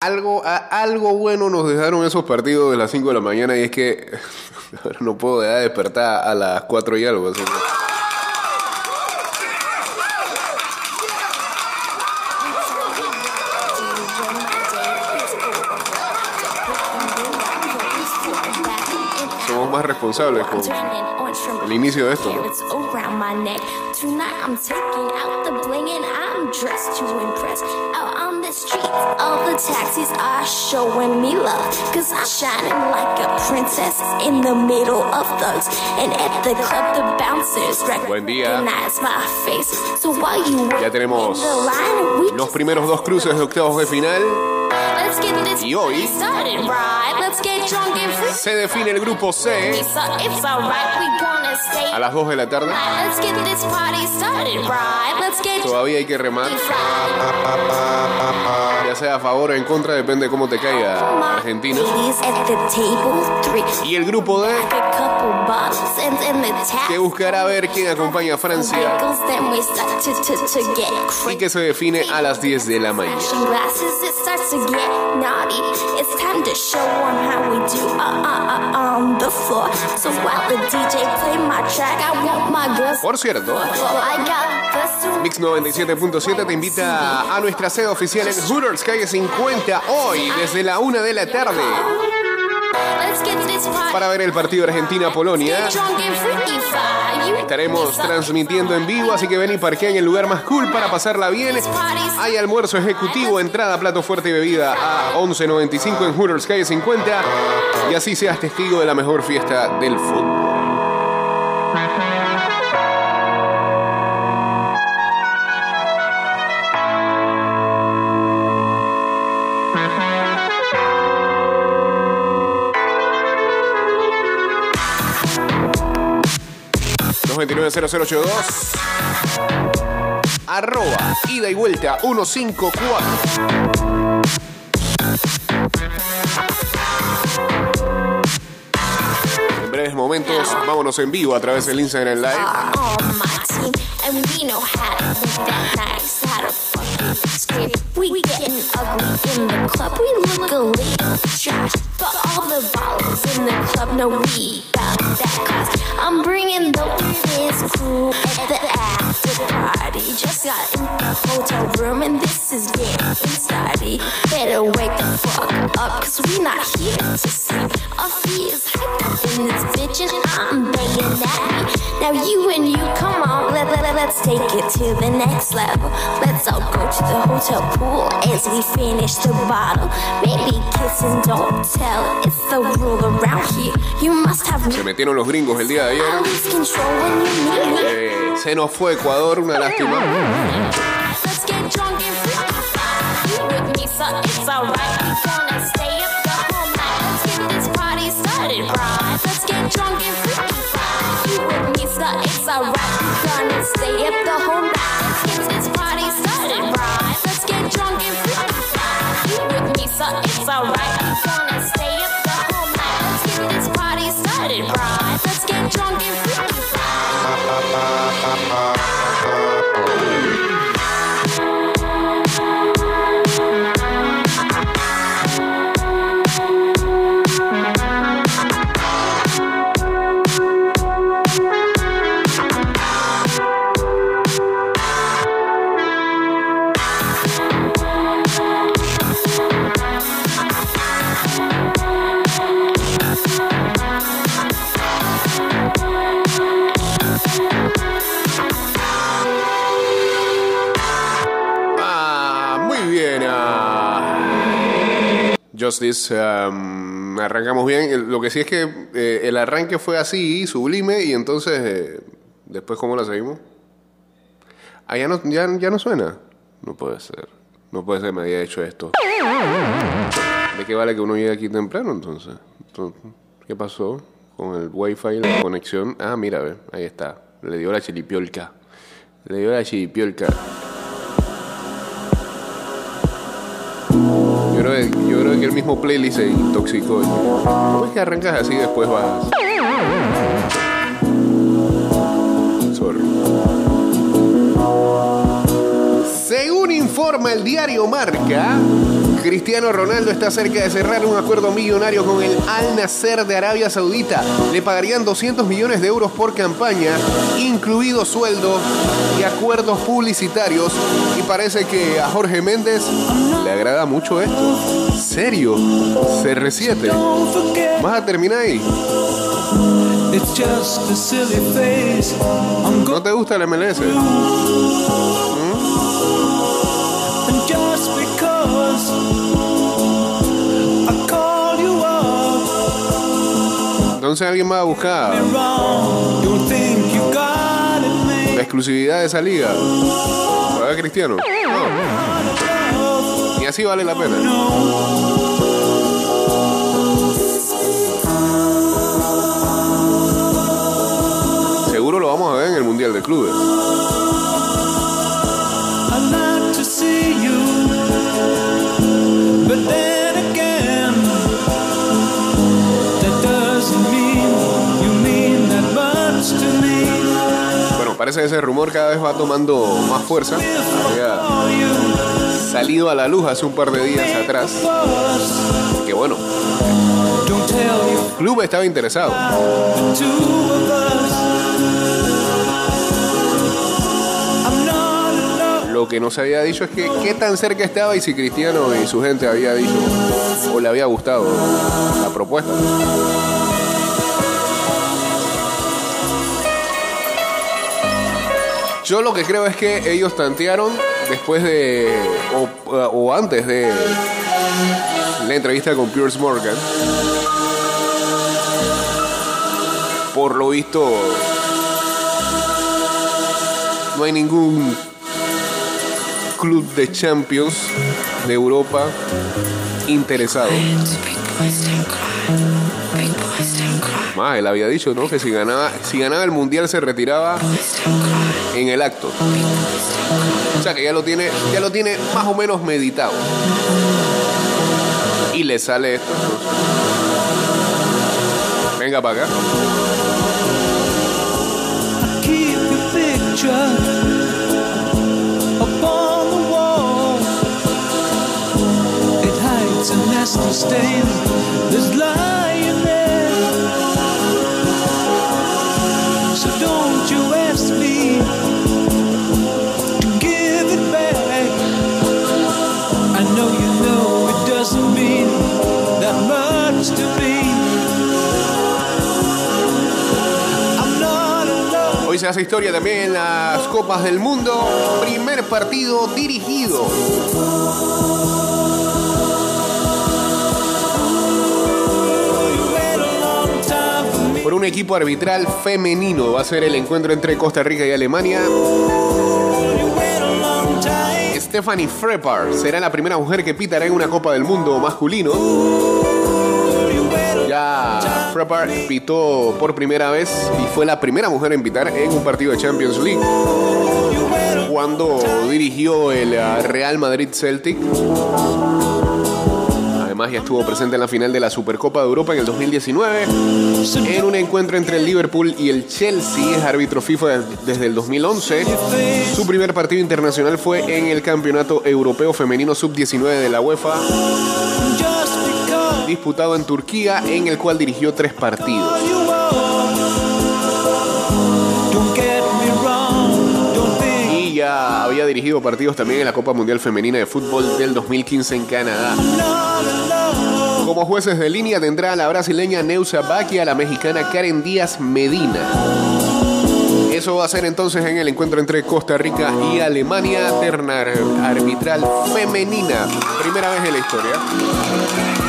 Algo, a- algo bueno nos dejaron esos partidos de las 5 de la mañana y es que ahora no puedo dejar de despertar a las 4 y algo. así que- Somos más responsables con el inicio de esto. I'm dressed to impress. Out on the streets, all the taxis are showing me love. Cause I'm shining like a princess in the middle of thugs. And at the club, the bouncers Buen día. my face. So while you Ya tenemos line, we Los primeros dos cruces de octavos de final Y hoy- se define el grupo C a las 2 de la tarde. Todavía hay que remar, ya sea a favor o en contra, depende de cómo te caiga Argentina. Y el grupo D que buscará ver quién acompaña a Francia y que se define a las 10 de la mañana. Por cierto, Mix 97.7 te invita a nuestra sede oficial en Hooters, calle 50, hoy desde la 1 de la tarde, para ver el partido Argentina-Polonia. Estaremos transmitiendo en vivo, así que ven y parquea en el lugar más cool para pasarla bien. Hay almuerzo ejecutivo, entrada, plato fuerte y bebida a 11.95 en Hooters, calle 50. Y así seas testigo de la mejor fiesta del fútbol. Dos. Arroba ida y vuelta 154 en breves momentos vámonos en vivo a través del Instagram Live that but all the ballers in the club know we got that class. I'm bringing the weirdest crew at the after party. Just got in the hotel room, and this is getting started. Better wake the fuck up, cause we not here to sleep. Our feet is hyped up in this bitch, and I'm banging at me. Now you and you, come on, let, let, let's take it to the next level. Let's all go to the hotel pool as we finish the bottle. Maybe kiss and don't tell, it's the rule around here. You must have se metieron los gringos el día de ayer. Eh, se nos fue Ecuador una lástima ah. Justice, um, arrancamos bien. Lo que sí es que eh, el arranque fue así, sublime, y entonces, eh, después, ¿cómo la seguimos? Ah, ya no, ya, ya no suena. No puede ser. No puede ser, me había hecho esto. ¿De qué vale que uno llegue aquí temprano entonces? ¿Qué pasó con el wifi la conexión? Ah, mira, ve, ahí está. Le dio la chilipiolca. Le dio la chilipiolca. Yo creo, que, el mismo playlist se intoxicó. ¿Cómo es que arrancas así y después vas? Sorry. Según informa el diario Marca, Cristiano Ronaldo está cerca de cerrar un acuerdo millonario con el Al Nasser de Arabia Saudita. Le pagarían 200 millones de euros por campaña, incluido sueldo y acuerdos publicitarios. Y parece que a Jorge Méndez le agrada mucho esto. ¿Serio? CR7. ¿Vas a terminar ahí? ¿No te gusta el MLS? Entonces alguien va a buscar la exclusividad de esa liga. ¿Para Cristiano? No. Y así vale la pena. Seguro lo vamos a ver en el Mundial de Clubes. Parece que ese rumor cada vez va tomando más fuerza. Había salido a la luz hace un par de días atrás. Que bueno, el club estaba interesado. Lo que no se había dicho es que qué tan cerca estaba y si Cristiano y su gente había dicho o le había gustado la propuesta. Yo lo que creo es que ellos tantearon después de o, o antes de la entrevista con Pierce Morgan. Por lo visto, no hay ningún club de Champions de Europa interesado. Más, él había dicho, ¿no? Que si ganaba, si ganaba el mundial se retiraba en el acto. O sea que ya lo tiene, ya lo tiene más o menos meditado. Y le sale esto. Venga para acá. Upon the wall. It hides a nasty stain Se hace historia también en las Copas del Mundo. Primer partido dirigido. Por un equipo arbitral femenino va a ser el encuentro entre Costa Rica y Alemania. Stephanie Frepar será la primera mujer que pitará en una Copa del Mundo masculino. Ya Frepar pitó por primera vez y fue la primera mujer en pitar en un partido de Champions League cuando dirigió el eh, Real Madrid Celtic. Además ya estuvo presente en la final de la Supercopa de Europa en el 2019 en un encuentro entre el Liverpool y el Chelsea, es árbitro FIFA desde el 2011. Su primer partido internacional fue en el Campeonato Europeo Femenino Sub-19 de la UEFA, disputado en Turquía, en el cual dirigió tres partidos. Y ya había dirigido partidos también en la Copa Mundial Femenina de Fútbol del 2015 en Canadá. Como jueces de línea tendrá a la brasileña Neusa Bach y a la mexicana Karen Díaz Medina. Eso va a ser entonces en el encuentro entre Costa Rica y Alemania, terna arbitral femenina. Primera vez en la historia.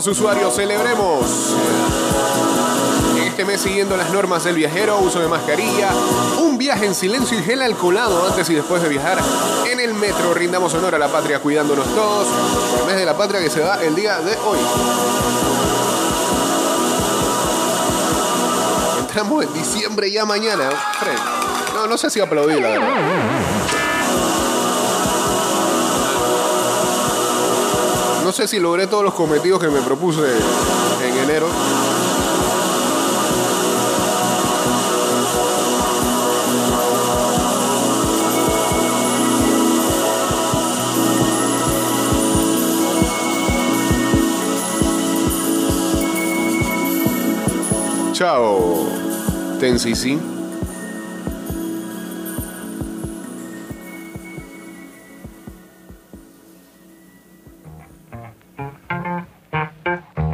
Estimados usuarios, celebremos este mes siguiendo las normas del viajero, uso de mascarilla, un viaje en silencio y gel alcoholado antes y después de viajar en el metro. Rindamos honor a la patria cuidándonos todos. El mes de la patria que se da el día de hoy. entramos en diciembre ya mañana. No, no sé si aplaudí, la verdad. No sé si logré todos los cometidos que me propuse en enero. Chao, Tensisi.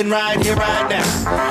Happen right here, right now.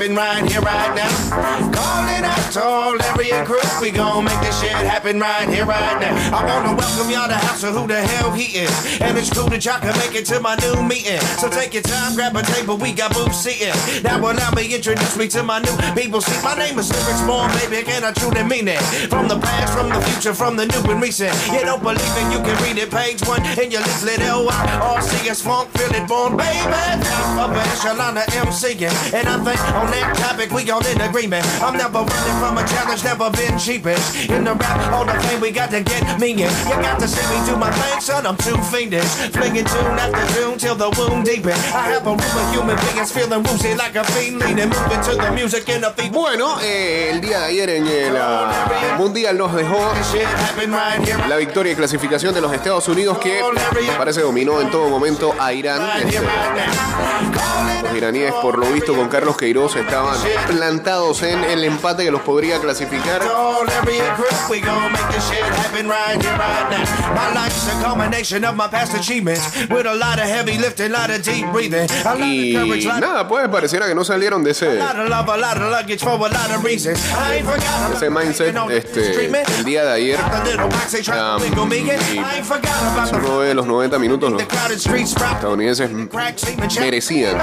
Happen right here, right now. Calling out to all area group, we gon' make this shit happen right here, right now. I wanna welcome y'all to House of Who the Hell He Is, and it's cool that y'all can make it to my new meeting. So take your time, grab a table, we got booths seating. Now allow me introduce me to my new people. See, my name is Lyrics Born, baby, can I truly mean it? From the past, from the future, from the new and recent. You don't believe it, you can read it, page one in your leaflet. L-Y-R-C-S Funk, feel it, born, baby. Top of of MCing, and I think on that topic we all in agreement. I'm never running from a challenge, never been cheapish. In the rap, all the fame we got to get me in. You got to see me do my thing, son, I'm too fiendish. Flinging tune after tune till the wound deepen. I have a room of human beings feeling woozy like a fiend leaning, moving to the music in the feet. Bueno, eh, el día de ayer en el ah, Mundial nos dejó la victoria y clasificación de los Estados Unidos que parece dominó en todo momento a Irán. Este, los iraníes, por lo visto, con Carlos Queiroz estaban plantados en el empate que los podría clasificar. Y nada, pues pareciera que no salieron de ese, ese mindset este, el día de ayer. Um, y ve los 90 minutos, los estadounidenses merecían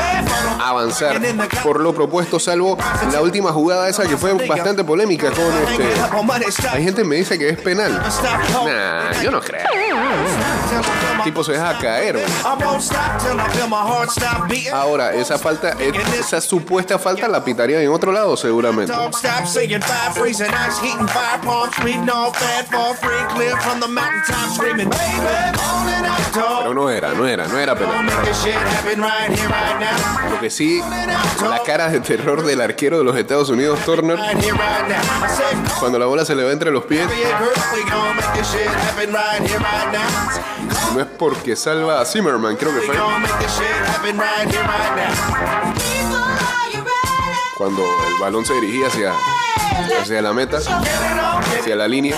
avanzar por lo propuesto, salvo la última jugada esa que fue bastante polémica con este. Hay gente que me dice que es penal. Nah, yo no creo. Se deja caer. Ahora, esa falta, esa supuesta falta la pitarían en otro lado seguramente. Pero no era, no era, no era now. Lo que sí, la cara de terror del arquero de los Estados Unidos, Turner, cuando la bola se le va entre los pies, porque salva a Zimmerman, creo que fue. cuando el balón se dirigía hacia, hacia la meta, hacia la línea.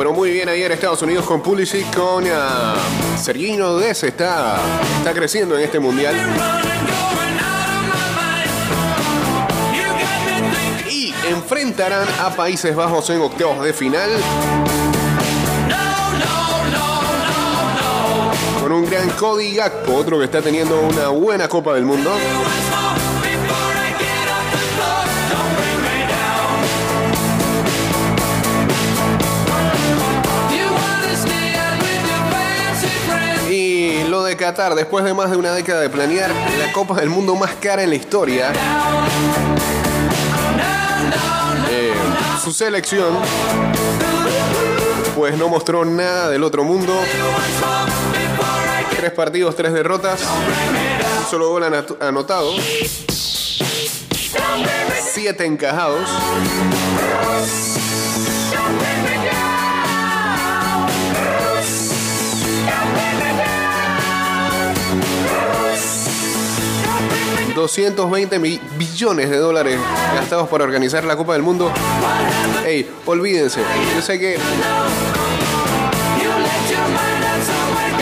Pero muy bien ayer Estados Unidos con Pulisic, con uh, Sergino Dez está, está creciendo en este mundial. Y enfrentarán a Países Bajos en octavos de final. Con un gran Cody Gakpo, otro que está teniendo una buena Copa del Mundo. De Qatar, después de más de una década de planear la Copa del Mundo más cara en la historia. Eh, su selección pues no mostró nada del otro mundo. Tres partidos, tres derrotas, solo gol anotado, siete encajados. ...220 mi- billones de dólares gastados para organizar la Copa del Mundo. Ey, olvídense. Yo sé que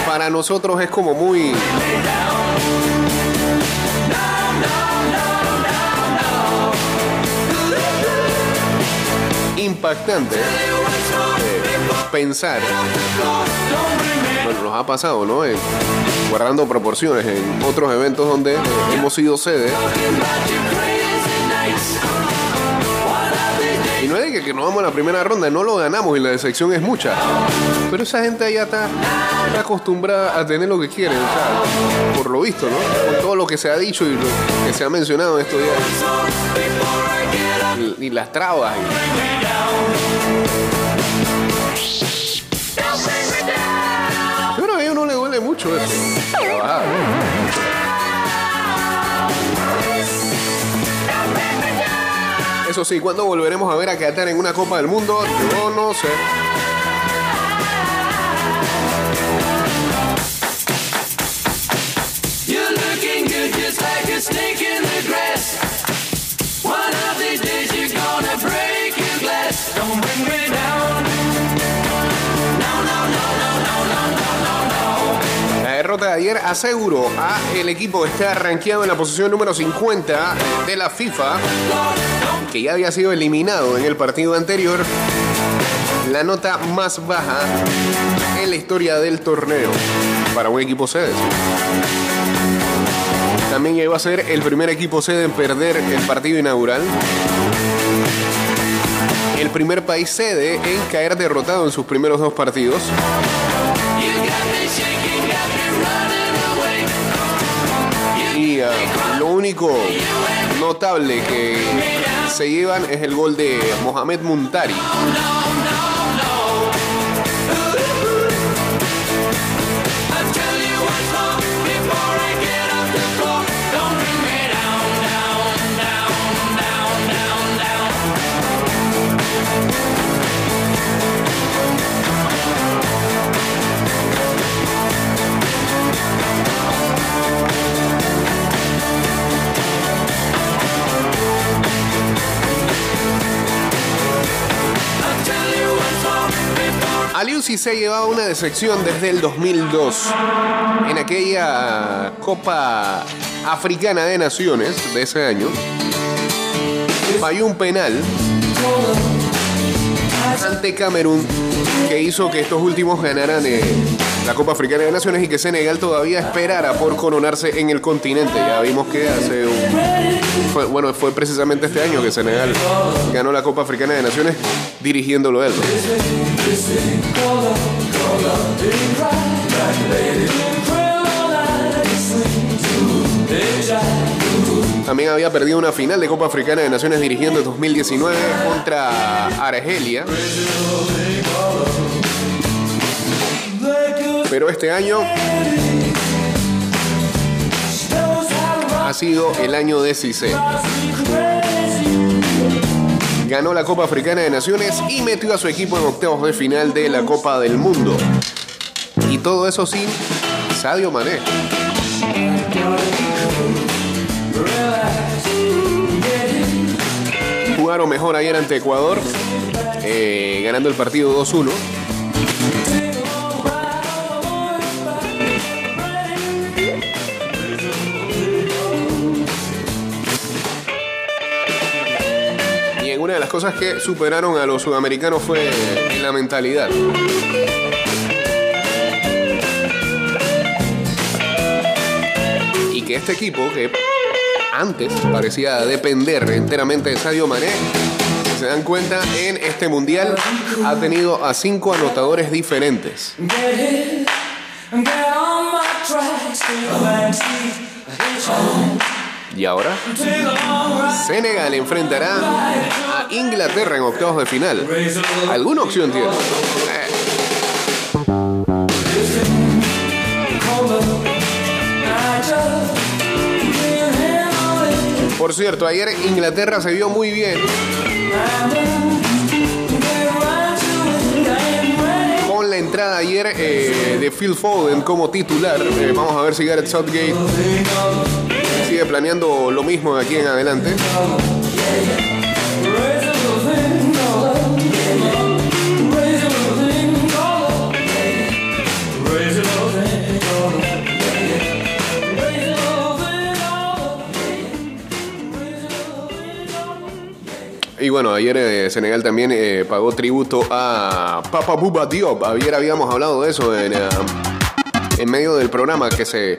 para nosotros es como muy impactante eh, pensar bueno nos ha pasado no Eh, guardando proporciones en otros eventos donde eh, hemos sido sede y no es que, que nos vamos a la primera ronda, no lo ganamos y la decepción es mucha. Pero esa gente allá está, acostumbrada a tener lo que quieren, o sea, por lo visto, ¿no? Con todo lo que se ha dicho y que se ha mencionado en estos días. Y, las trabas. Mucho eso. Trabajar. Eso sí, ¿cuándo volveremos a ver a Qatar en una Copa del Mundo? Yo no sé. You're looking good just like a snake in the grass. One of these days you're gonna break your glass. Don't bring me down. Derrota de ayer aseguró a el equipo que está rankeado en la posición número 50 de la FIFA, que ya había sido eliminado en el partido anterior, la nota más baja en la historia del torneo para un equipo sede. También llegó a ser el primer equipo sede en perder el partido inaugural. El primer país sede en caer derrotado en sus primeros dos partidos. Lo único notable que se llevan es el gol de Mohamed Muntari. Aliu se llevaba una decepción desde el 2002. En aquella Copa Africana de Naciones de ese año, falló un penal ante Camerún que hizo que estos últimos ganaran eh, la Copa Africana de Naciones y que Senegal todavía esperara por coronarse en el continente. Ya vimos que hace un... bueno, fue precisamente este año que Senegal ganó la Copa Africana de Naciones dirigiéndolo él. También había perdido una final de Copa Africana de Naciones dirigiendo en 2019 contra Argelia. Pero este año ha sido el año de Cissé. Ganó la Copa Africana de Naciones y metió a su equipo en octavos de final de la Copa del Mundo. Y todo eso sin Sadio Mané. Jugaron mejor ayer ante Ecuador, eh, ganando el partido 2-1. Las cosas que superaron a los sudamericanos fue la mentalidad. Y que este equipo, que antes parecía depender enteramente de Sadio Mané, se dan cuenta, en este mundial ha tenido a cinco anotadores diferentes. ¿Y ahora? Senegal enfrentará a Inglaterra en octavos de final. ¿Alguna opción tiene? Eh, Por cierto, ayer Inglaterra se vio muy bien con la entrada ayer eh, de Phil Foden como titular. Eh, vamos a ver si Gareth Southgate planeando lo mismo de aquí en adelante. Y bueno, ayer eh, Senegal también eh, pagó tributo a Papa Bouba Diop. Ayer habíamos hablado de eso en, eh, en medio del programa que se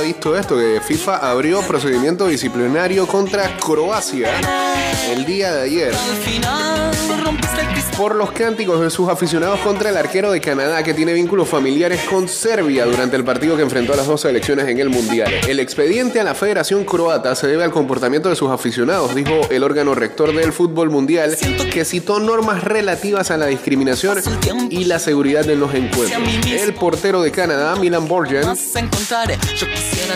visto esto, que FIFA abrió procedimiento disciplinario contra Croacia el día de ayer por los cánticos de sus aficionados contra el arquero de Canadá que tiene vínculos familiares con Serbia durante el partido que enfrentó a las dos selecciones en el Mundial. El expediente a la Federación Croata se debe al comportamiento de sus aficionados, dijo el órgano rector del fútbol mundial, que citó normas relativas a la discriminación y la seguridad en los encuentros. El portero de Canadá, Milan Borjan,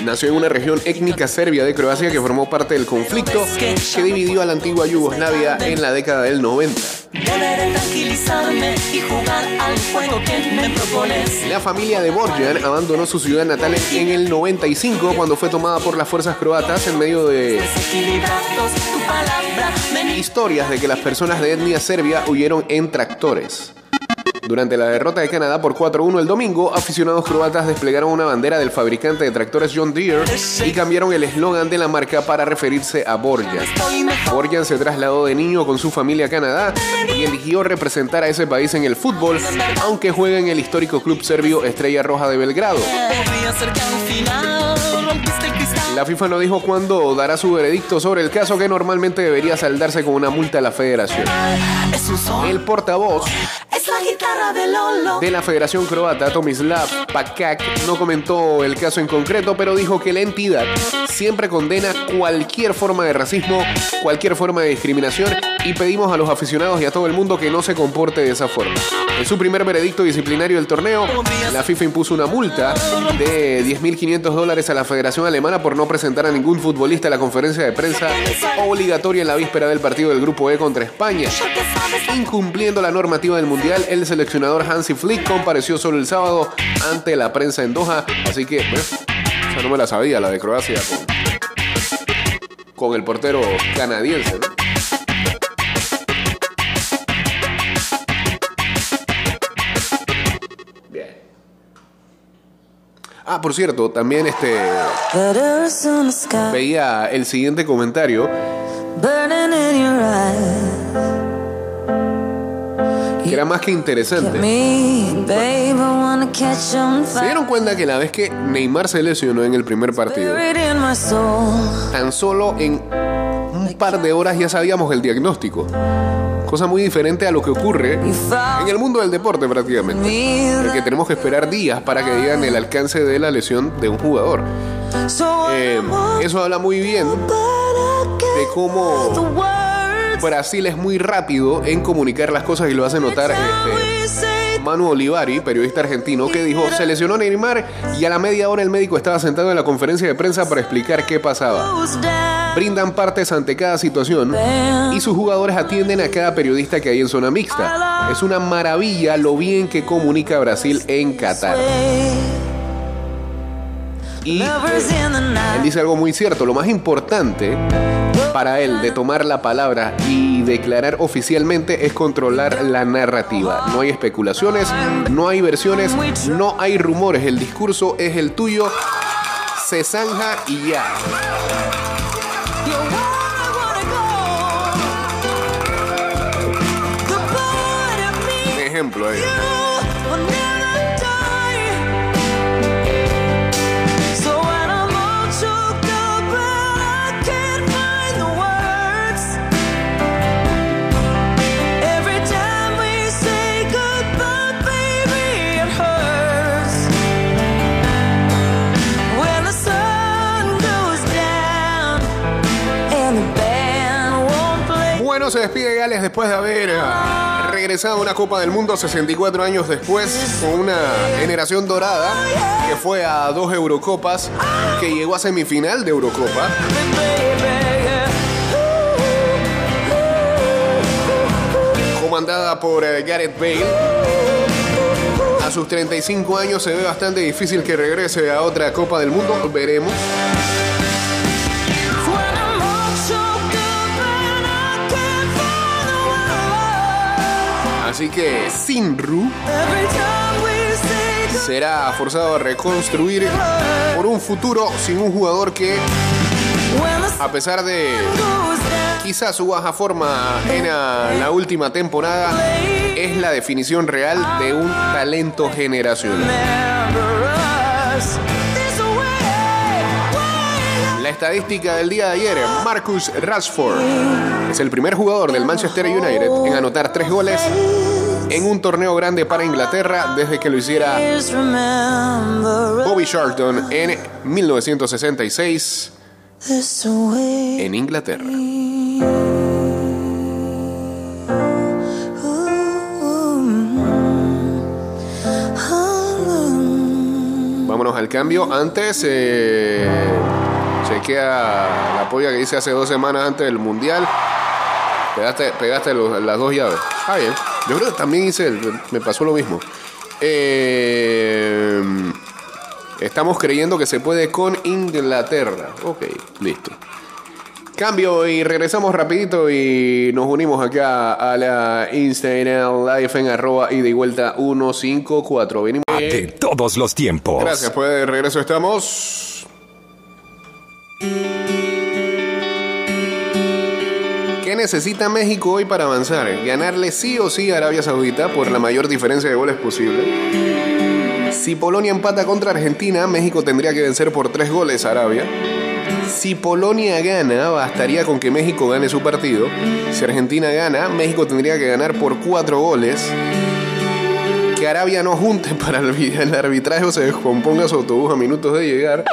Nació en una región étnica serbia de Croacia que formó parte del conflicto que dividió a la antigua Yugoslavia en la década del 90. Deberé tranquilizarme y jugar al juego que me propones. La familia de Borjan abandonó su ciudad natal en el 95 cuando fue tomada por las fuerzas croatas en medio de historias de que las personas de etnia serbia huyeron en tractores. Durante la derrota de Canadá por 4-1 el domingo, aficionados croatas desplegaron una bandera del fabricante de tractores John Deere y cambiaron el eslogan de la marca para referirse a Borjan. Borjan se trasladó de niño con su familia a Canadá y eligió representar a ese país en el fútbol, aunque juega en el histórico club serbio Estrella Roja de Belgrado. La FIFA no dijo cuándo dará su veredicto sobre el caso que normalmente debería saldarse con una multa a la federación. El portavoz de la Federación Croata, Tomislav Pakak, no comentó el caso en concreto, pero dijo que la entidad siempre condena cualquier forma de racismo, cualquier forma de discriminación y pedimos a los aficionados y a todo el mundo que no se comporte de esa forma. En su primer veredicto disciplinario del torneo, la FIFA impuso una multa de 10.500 dólares a la Federación Alemana por no presentar a ningún futbolista a la conferencia de prensa obligatoria en la víspera del partido del Grupo E contra España. Incumpliendo la normativa del Mundial, el seleccionador Hansi Flick compareció solo el sábado ante la prensa en Doha, así que, bueno, esa no me la sabía, la de Croacia con, con el portero canadiense. ¿no? Ah, por cierto, también este veía el siguiente comentario que era más que interesante. ¿Se dieron cuenta que la vez que Neymar se lesionó en el primer partido, tan solo en un par de horas ya sabíamos el diagnóstico? Cosa muy diferente a lo que ocurre en el mundo del deporte prácticamente. me. Porque tenemos que esperar días para que digan el alcance de la lesión de un jugador. Eh, eso habla muy bien de cómo Brasil es muy rápido en comunicar las cosas y lo hace notar este, Manu Olivari, periodista argentino, que dijo, se lesionó Neymar y a la media hora el médico estaba sentado en la conferencia de prensa para explicar qué pasaba. Brindan partes ante cada situación y sus jugadores atienden a cada periodista que hay en zona mixta. Es una maravilla lo bien que comunica Brasil en Qatar. Y él dice algo muy cierto, lo más importante para él de tomar la palabra y declarar oficialmente es controlar la narrativa. No hay especulaciones, no hay versiones, no hay rumores. El discurso es el tuyo. Se zanja y ya. You're where Bueno, se despide Gales después de haber eh, regresado a una Copa del Mundo 64 años después con una generación dorada que fue a dos Eurocopas, que llegó a semifinal de Eurocopa. comandada por eh, Gareth Bale. A sus 35 años se ve bastante difícil que regrese a otra Copa del Mundo. Veremos. Así que Sinru será forzado a reconstruir por un futuro sin un jugador que, a pesar de quizás su baja forma en la, última temporada, es la definición real de un talento generacional. La estadística del día de ayer, Marcus Rashford es el primer jugador del Manchester United en anotar tres goles en un torneo grande para Inglaterra desde que lo hiciera Bobby Charlton en 1966 en Inglaterra. Vámonos al cambio. Antes, eh, chequea la polla que hice hace dos semanas antes del Mundial. Pegaste, pegaste las dos llaves. Ah, bien. Yo creo que también hice, el- me pasó lo mismo. Eh, estamos creyendo que se puede con Inglaterra. Ok, listo. Cambio y regresamos rapidito y nos unimos acá a la Instagram Live en arroba y vuelta 154. Venimos. De todos los tiempos. Gracias, pues de regreso estamos. ¿Qué necesita México hoy para avanzar? Ganarle sí o sí a Arabia Saudita por la mayor diferencia de goles posible. Si Polonia empata contra Argentina, México tendría que vencer por tres goles a Arabia. Si Polonia gana, bastaría con que México gane su partido. Si Argentina gana, México tendría que ganar por cuatro goles. Que Arabia no junte para el arbitraje o se descomponga su autobús a minutos de llegar.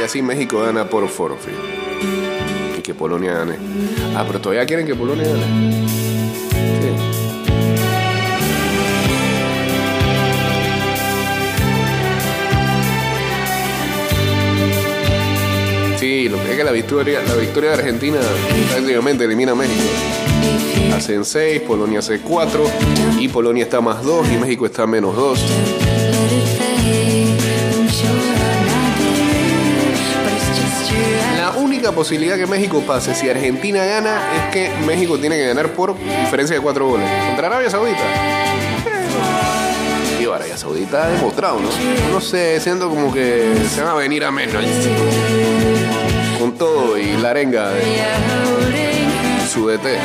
Y así México gana por forfeit. Y que Polonia gane. Ah, pero todavía quieren que Polonia gane. Sí. Sí, lo que es que la victoria, la victoria de Argentina prácticamente elimina a México. Hacen 6, Polonia hace 4 y Polonia está más 2 y México está menos 2. Única posibilidad que México pase si Argentina gana es que México tiene que ganar por diferencia de 4 goles. Contra Arabia Saudita. Digo, Arabia Saudita ha demostrado, ¿no? No sé, siento como que se van a venir a menos. Con todo y la arenga de su DT.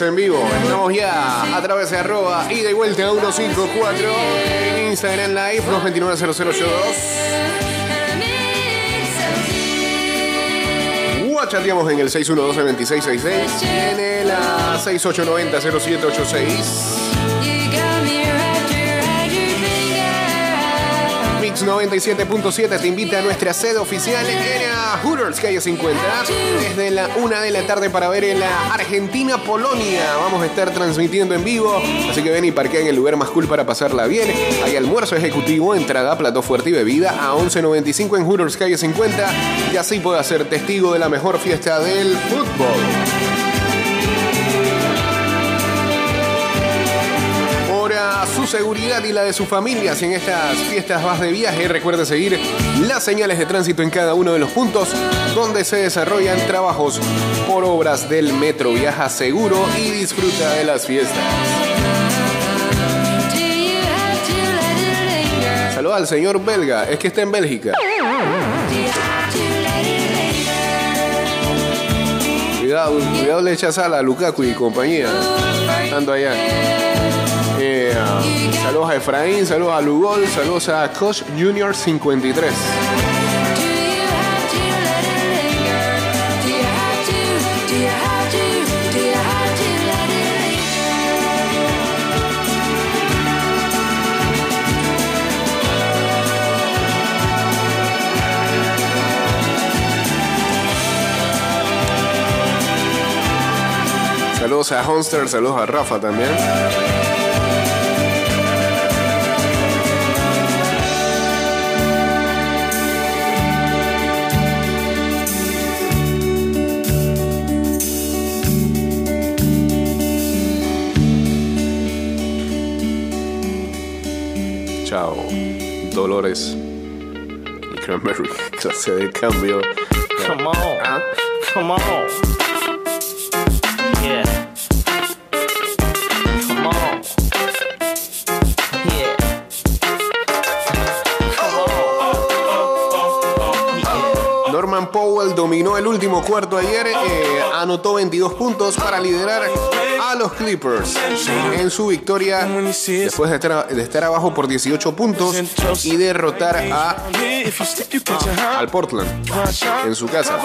En vivo. Estamos ya a través de arroba ida y vuelta 154 en Instagram Live 229-0082. Chateamos en el 612-2666 y en el ah, 6890-0786. 97.7 te invita a nuestra sede oficial en Hooters, calle 50, desde la una de la tarde para ver en la Argentina-Polonia. Vamos a estar transmitiendo en vivo, así que ven y parquea en el lugar más cool para pasarla bien. Hay almuerzo ejecutivo, entrada, plato fuerte y bebida a 11.95 en Hooters, calle 50, y así puedas ser testigo de la mejor fiesta del fútbol. Seguridad y la de su familia, si en estas fiestas vas de viaje, recuerde seguir las señales de tránsito en cada uno de los puntos donde se desarrollan trabajos por obras del metro. Viaja seguro y disfruta de las fiestas. Saludos al señor belga, es que está en Bélgica. Cuidado, cuidado le echa sal a Lukaku y compañía. Estando allá. Saludos a Efraín, saludos a Lugol, saludos a Coach Junior 53. Saludos a Honster, saludos a Rafa también. Dolores. Y Cranberry. Clase de cambio. Come on. Ah, Come on. Yeah. Come on. Yeah. Come on. Yeah. Norman Powell dominó el último cuarto ayer, eh, anotó 22 puntos para liderar los Clippers en su victoria después de estar, de estar abajo por 18 puntos y derrotar a, al Portland en su casa.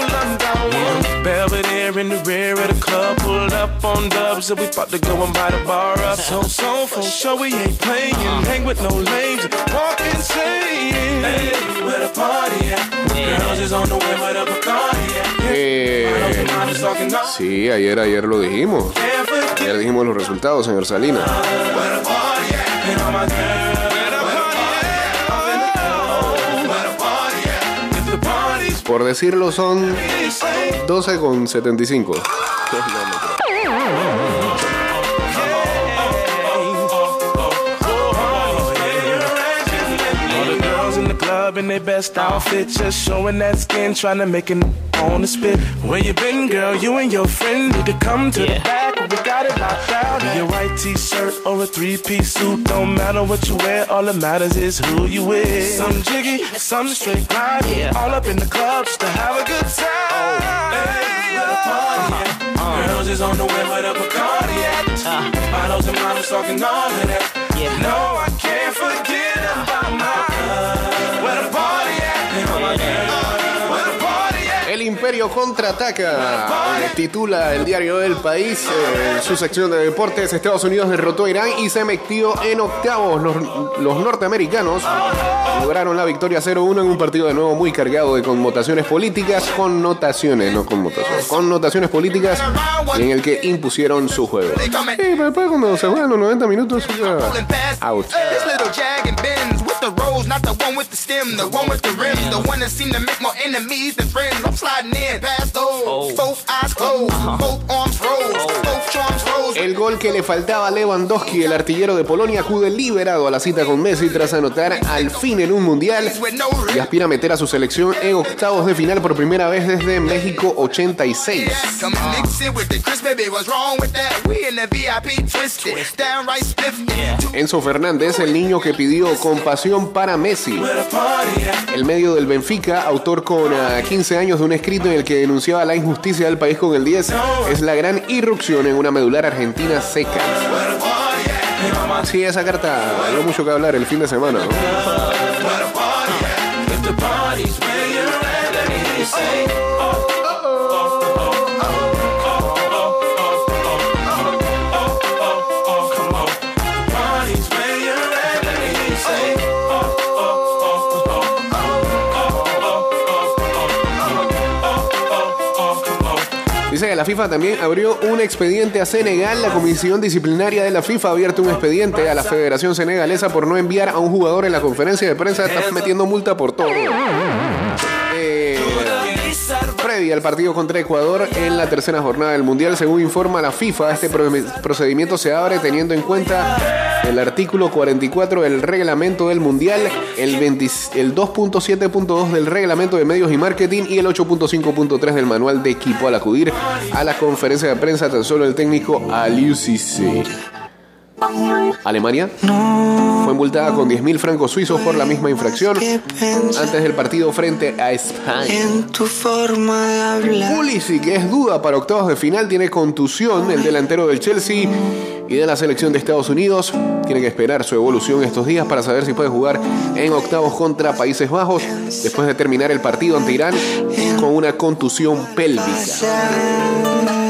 Eh, sí, ayer, ayer lo dijimos. Ayer dijimos los resultados, señor Salinas. Por decirlo son insane. 12 con 75. All the girls in the club in their best outfit, just showing that skin, trying to make it on the spit. Where you been, girl? You and your friend need to come to the back. We got it locked out. Be a white t-shirt or a three-piece suit, don't matter what you wear. All that matters is who you with. Some jiggy, some straight grind. Yeah. All up in the club just to have a good time. Oh, hey, where the party at? Girls is on the way where the Bacardi at. Uh-huh. Bottles and models talking all of that. Yeah. No, I can't forget about Imperio contraataca, titula el diario El País, eh, su sección de deportes. Estados Unidos derrotó a Irán y se metió en octavos. Los, los norteamericanos lograron la victoria 0-1 en un partido de nuevo muy cargado de connotaciones políticas, connotaciones, no connotaciones, connotaciones políticas, en el que impusieron su juego. Sí, después cuando se juegan los 90 minutos, ya, out. This little jag and Benz with the rose, not the one with the stem, the one with the rim, the one that seem to make more enemies than friends. I'm sliding in past those, oh. both eyes closed, both El gol que le faltaba a Lewandowski, el artillero de Polonia, acude liberado a la cita con Messi tras anotar al fin en un mundial y aspira a meter a su selección en octavos de final por primera vez desde México 86. Come and mix it with the Chris, baby, what's wrong with that? We in the VIP twisted, downright spiffed. Enzo Fernández, el niño que pidió compasión para Messi. El medio del Benfica, autor con ah, 15 años de un escrito en el que denunciaba la injusticia del país con el 10, es la gran irrupción en una medular argentina seca. Sí, esa carta dio mucho que hablar el fin de semana. ¿no? La FIFA también abrió un expediente a Senegal. La comisión disciplinaria de la FIFA ha abierto un expediente a la Federación Senegalesa por no enviar a un jugador en la conferencia de prensa. Está metiendo multa por todo. Previa al partido contra Ecuador en la tercera jornada del Mundial, según informa la FIFA, este pro- procedimiento se abre teniendo en cuenta el artículo 44 del reglamento del Mundial, el, 20 el 2.7.2 del reglamento de medios y marketing y el 8.5.3 del manual de equipo al acudir a la conferencia de prensa tan solo el técnico Aliou Cissé. Alemania fue multada con 10.000 francos suizos por la misma infracción antes del partido frente a España. Pulisic es duda para octavos de final, tiene contusión el delantero del Chelsea y de la selección de Estados Unidos. Tiene que esperar su evolución estos días para saber si puede jugar en octavos contra Países Bajos después de terminar el partido ante Irán con una contusión pélvica.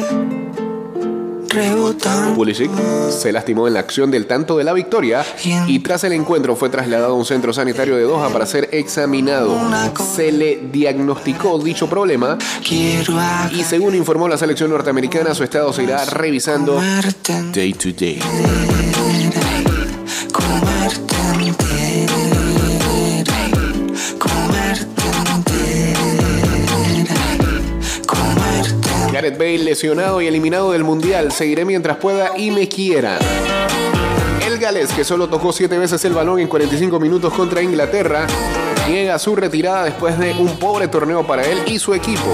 Pulisic se lastimó en la acción del tanto de la victoria y tras el encuentro fue trasladado a un centro sanitario de Doha para ser examinado. Se le diagnosticó dicho problema y según informó la selección norteamericana, su estado se irá revisando day to day. Bale lesionado y eliminado del Mundial. Seguiré mientras pueda y me quieran. El galés, que solo tocó siete veces el balón en 45 minutos contra Inglaterra, niega su retirada después de un pobre torneo para él y su equipo.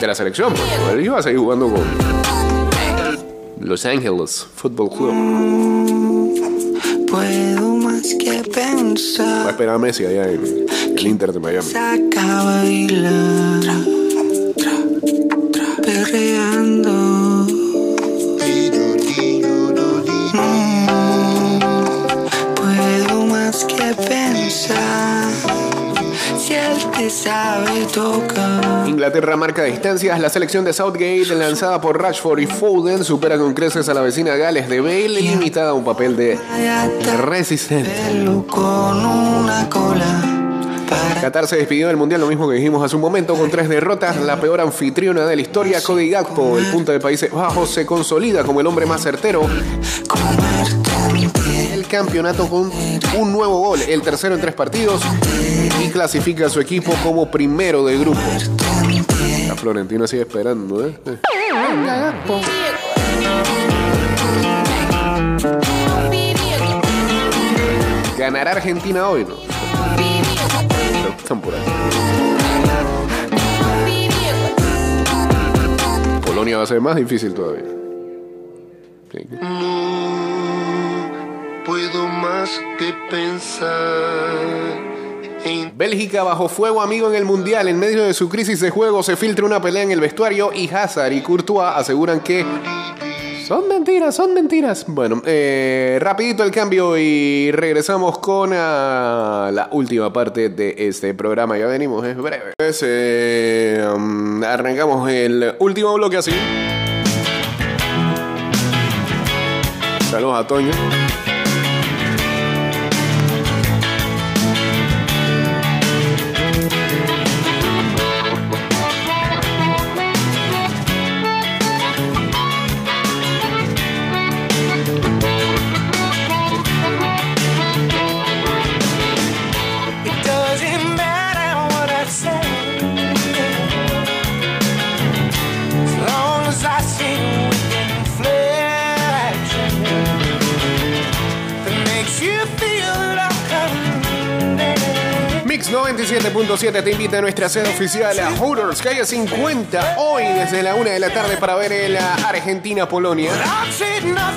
De la selección, pues. Él iba a seguir jugando con Los Angeles Football Club. Puedo más que Va a pensar. esperar a Messi allá en el Inter de Miami. Perreando. Mm, Puedo más que pensar. Si él te sabe tocar. Inglaterra marca distancias. La selección de Southgate, lanzada por Rashford y Foden, supera con creces a la vecina Gales de Bale, limitada a un papel de resistente. Pelo con una cola. Qatar se despidió del Mundial, lo mismo que dijimos hace un momento, con tres derrotas. La peor anfitriona de la historia, Cody Gakpo, el punta de Países Bajos, se consolida como el hombre más certero. El campeonato con un nuevo gol, el tercero en tres partidos, y clasifica a su equipo como primero de grupo. La Florentina sigue esperando, ¿eh? ¿Ganará Argentina hoy, no? Polonia va a ser más difícil todavía. Sí. Puedo más que pensar en Bélgica bajo fuego amigo en el Mundial. En medio de su crisis de juego se filtra una pelea en el vestuario y Hazard y Courtois aseguran que son mentiras, son mentiras. Bueno, eh, rapidito el cambio y regresamos con ah, la última parte de este programa. Ya venimos, es breve. Pues, eh, um, arrancamos el último bloque así. Saludos a Toño. 97.7 te invita a nuestra sede oficial a Hooters, calle 50, hoy desde la una de la tarde para ver el Argentina-Polonia.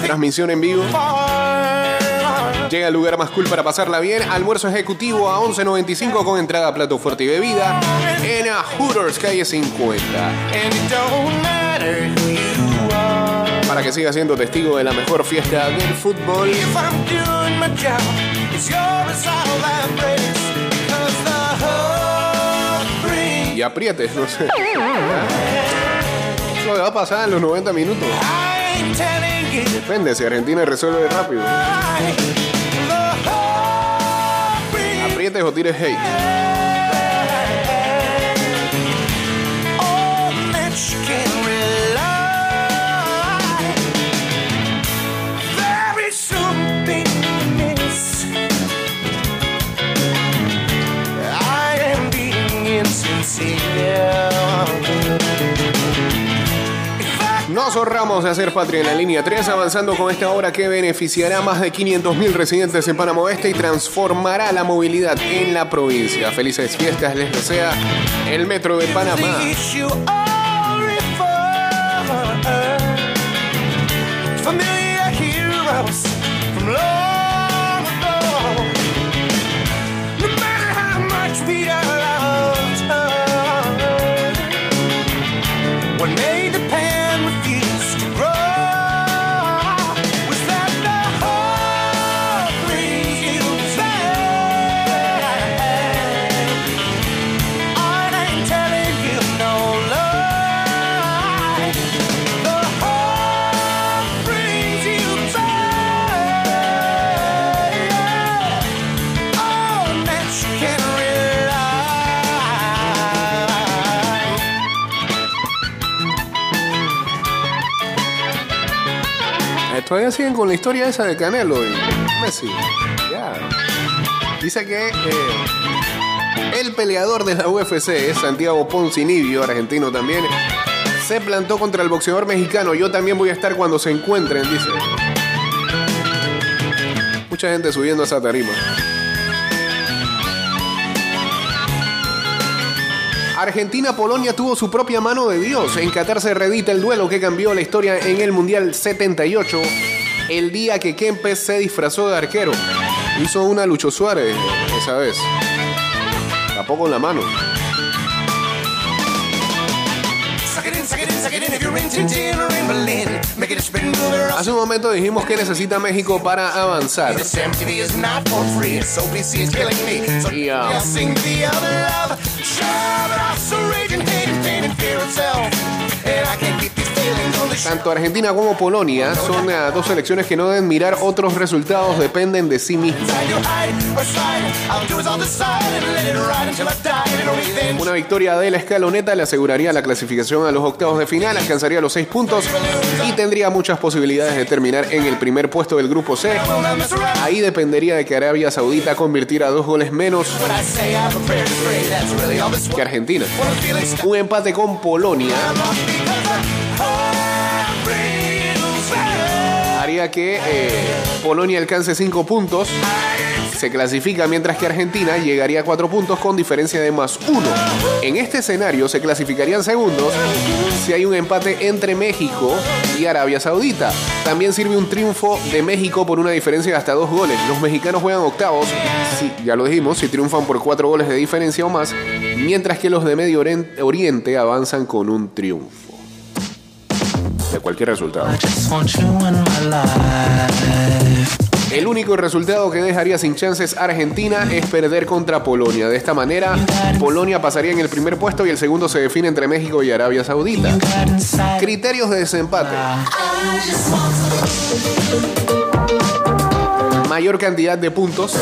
Transmisión en vivo. Llega el lugar más cool para pasarla bien. Almuerzo ejecutivo a 11.95 con entrada, plato fuerte y bebida. En a Hooters, calle 50. And it don't matter who you are. Para que siga siendo testigo de la mejor fiesta del fútbol. Y aprietes, no sé. Lo que va a pasar en los 90 minutos. Depende si Argentina resuelve rápido. Aprietes o tires hate. Nos ahorramos de hacer patria en la línea 3, avanzando con esta obra que beneficiará a más de 500.000 residentes en Panamá Oeste y transformará la movilidad en la provincia. Felices fiestas les desea el Metro de Panamá. Familiar heroes Todavía siguen con la historia esa de Canelo y Messi. Ya. Dice que eh, el peleador de la UFC, Santiago Poncinibio, argentino también, se plantó contra el boxeador mexicano. Yo también voy a estar cuando se encuentren, dice. Mucha gente subiendo a esa tarima. Argentina-Polonia tuvo su propia mano de Dios. En Qatar se reedita el duelo que cambió la historia en el Mundial 78. El día que Kempes se disfrazó de arquero. Hizo una Lucho Suárez esa vez. Tapó con la mano. Hace un momento dijimos que necesita México para avanzar. This MTV hate and pain and fear itself. Tanto Argentina como Polonia son ah, dos selecciones que no deben mirar otros resultados, dependen de sí mismas. Una victoria de la escaloneta le aseguraría la clasificación a los octavos de final, alcanzaría los seis puntos y tendría muchas posibilidades de terminar en el primer puesto del grupo C. Ahí dependería de que Arabia Saudita convirtiera dos goles menos que Argentina. Un empate con Polonia que eh, Polonia alcance cinco puntos, se clasifica mientras que Argentina llegaría a cuatro puntos con diferencia de más uno. En este escenario se clasificarían segundos si hay un empate entre México y Arabia Saudita. También sirve un triunfo de México por una diferencia de hasta dos goles. Los mexicanos juegan octavos, si, ya lo dijimos, si triunfan por cuatro goles de diferencia o más, mientras que los de Medio Orien- Oriente avanzan con un triunfo. De cualquier resultado. El único resultado que dejaría sin chances a Argentina es perder contra Polonia. De esta manera, Polonia pasaría en el primer puesto y el segundo se define entre México y Arabia Saudita. Criterios de desempate. Mayor cantidad de puntos,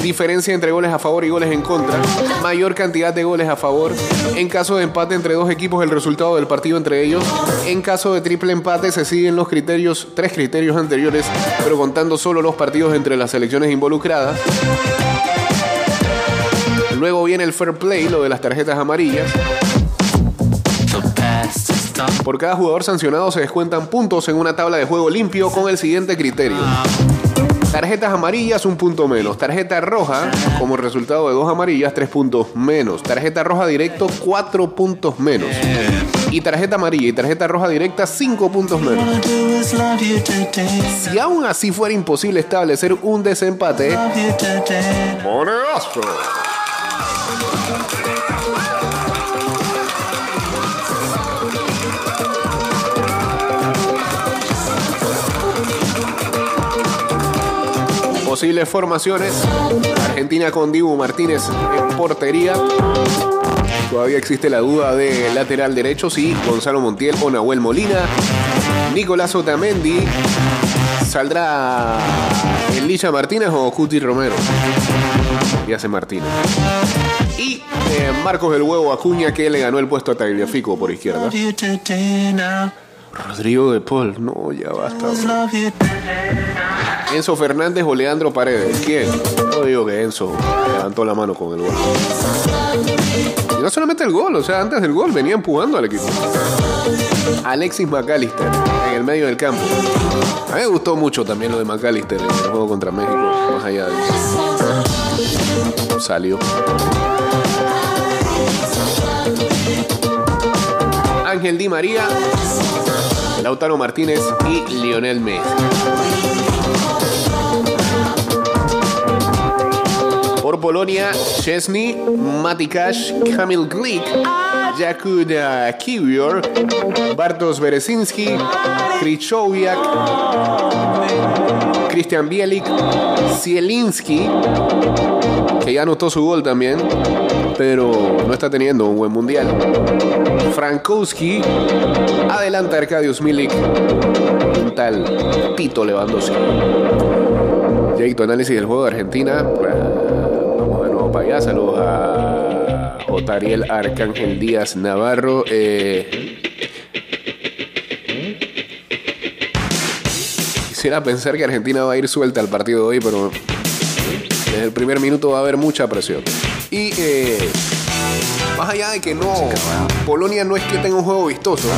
diferencia entre goles a favor y goles en contra, mayor cantidad de goles a favor. En caso de empate entre dos equipos, el resultado del partido entre ellos. En caso de triple empate, se siguen los criterios, tres criterios anteriores, pero contando solo los partidos entre las selecciones involucradas. Luego viene el fair play, lo de las tarjetas amarillas. Por cada jugador sancionado se descuentan puntos en una tabla de juego limpio con el siguiente criterio. Tarjetas amarillas, un punto menos. Tarjeta roja, como resultado de dos amarillas, tres puntos menos. Tarjeta roja directo, cuatro puntos menos. Y tarjeta amarilla y tarjeta roja directa, cinco puntos menos. Si aún así fuera imposible establecer un desempate. Posibles formaciones. Argentina con Dibu Martínez en portería. Todavía existe la duda de lateral derecho, si Gonzalo Montiel o Nahuel Molina. Nicolás Otamendi. ¿Saldrá Elisha Martínez o Cuti Romero? Y hace Martínez. Y eh, Marcos del Huevo Acuña que le ganó el puesto a Tagliafico por izquierda. Rodrigo de Paul, no, ya basta. Enzo Fernández o Leandro Paredes. ¿Quién? Yo digo que Enzo levantó la mano con el gol. Y no solamente el gol, o sea, antes del gol venía empujando al equipo. Alexis McAllister en el medio del campo. A mí me gustó mucho también lo de McAllister en el juego contra México, más allá de salió. Ángel Di María, Lautaro Martínez y Lionel Messi. Por Polonia, Chesney, Matikash, Kamil Glik, Jakub Kiwior, Bartosz Berezinski, Krychowiak, Christian Bielik, Zielinski, que ya anotó su gol también, pero no está teniendo un buen mundial. Frankowski, adelanta Arkadiusz Milik, un tal Tito Lewandowski. Jake, tu análisis del juego de Argentina. Saludos a Otariel Arcángel Díaz Navarro. Eh, quisiera pensar que Argentina va a ir suelta al partido de hoy, pero desde el primer minuto va a haber mucha presión. Y eh, más allá de que no, Polonia no es que tenga un juego vistoso.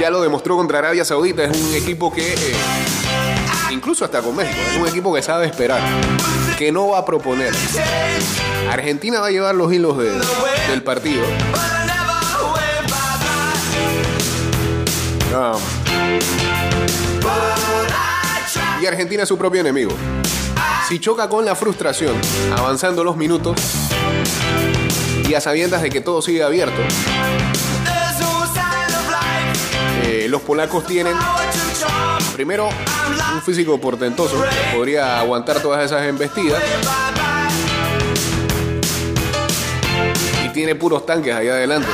Ya lo demostró contra Arabia Saudita. Es un equipo que, eh, incluso hasta con México, es un equipo que sabe esperar, que no va a proponer. Argentina va a llevar los hilos de- del partido. Y Argentina es su propio enemigo. Si choca con la frustración, avanzando los minutos y a sabiendas de que todo sigue abierto, eh, los polacos tienen primero un físico portentoso, podría aguantar todas esas embestidas. Y tiene puros tanques allá adelante.